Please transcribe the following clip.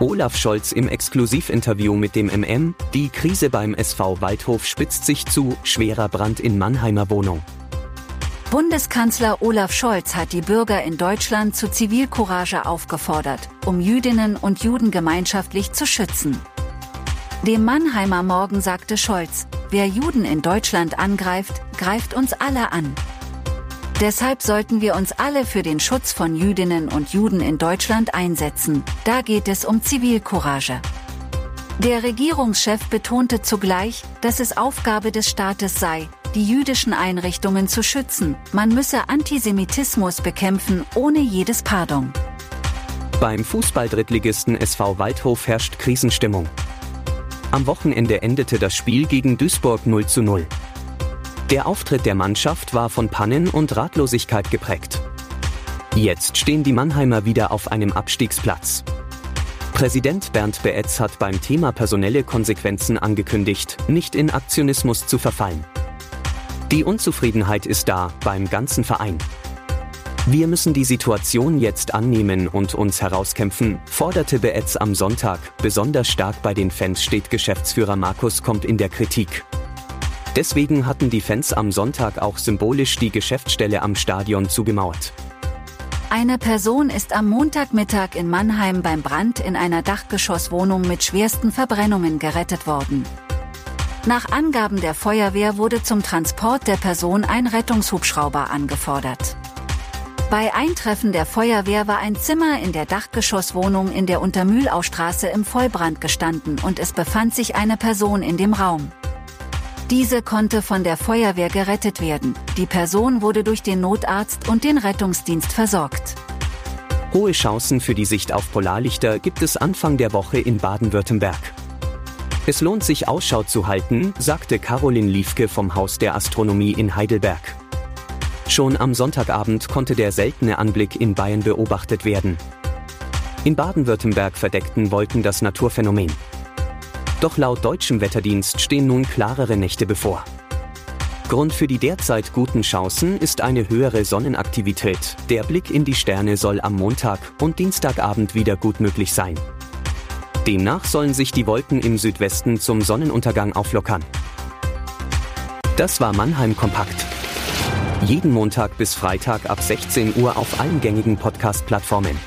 Olaf Scholz im Exklusivinterview mit dem MM, die Krise beim SV Waldhof spitzt sich zu, schwerer Brand in Mannheimer Wohnung. Bundeskanzler Olaf Scholz hat die Bürger in Deutschland zu Zivilcourage aufgefordert, um Jüdinnen und Juden gemeinschaftlich zu schützen. Dem Mannheimer Morgen sagte Scholz, wer Juden in Deutschland angreift, greift uns alle an. Deshalb sollten wir uns alle für den Schutz von Jüdinnen und Juden in Deutschland einsetzen. Da geht es um Zivilcourage. Der Regierungschef betonte zugleich, dass es Aufgabe des Staates sei, die jüdischen Einrichtungen zu schützen. Man müsse Antisemitismus bekämpfen ohne jedes Pardon. Beim Fußball-Drittligisten SV Waldhof herrscht Krisenstimmung. Am Wochenende endete das Spiel gegen Duisburg 0 zu 0. Der Auftritt der Mannschaft war von Pannen und Ratlosigkeit geprägt. Jetzt stehen die Mannheimer wieder auf einem Abstiegsplatz. Präsident Bernd Beetz hat beim Thema personelle Konsequenzen angekündigt, nicht in Aktionismus zu verfallen. Die Unzufriedenheit ist da, beim ganzen Verein. Wir müssen die Situation jetzt annehmen und uns herauskämpfen, forderte Beetz am Sonntag. Besonders stark bei den Fans steht Geschäftsführer Markus kommt in der Kritik. Deswegen hatten die Fans am Sonntag auch symbolisch die Geschäftsstelle am Stadion zugemauert. Eine Person ist am Montagmittag in Mannheim beim Brand in einer Dachgeschosswohnung mit schwersten Verbrennungen gerettet worden. Nach Angaben der Feuerwehr wurde zum Transport der Person ein Rettungshubschrauber angefordert. Bei Eintreffen der Feuerwehr war ein Zimmer in der Dachgeschosswohnung in der Untermühlaustraße im Vollbrand gestanden und es befand sich eine Person in dem Raum. Diese konnte von der Feuerwehr gerettet werden. Die Person wurde durch den Notarzt und den Rettungsdienst versorgt. Hohe Chancen für die Sicht auf Polarlichter gibt es Anfang der Woche in Baden-Württemberg. Es lohnt sich Ausschau zu halten, sagte Caroline Liefke vom Haus der Astronomie in Heidelberg. Schon am Sonntagabend konnte der seltene Anblick in Bayern beobachtet werden. In Baden-Württemberg verdeckten Wolken das Naturphänomen. Doch laut deutschem Wetterdienst stehen nun klarere Nächte bevor. Grund für die derzeit guten Chancen ist eine höhere Sonnenaktivität. Der Blick in die Sterne soll am Montag und Dienstagabend wieder gut möglich sein. Demnach sollen sich die Wolken im Südwesten zum Sonnenuntergang auflockern. Das war Mannheim Kompakt. Jeden Montag bis Freitag ab 16 Uhr auf allen gängigen Podcast-Plattformen.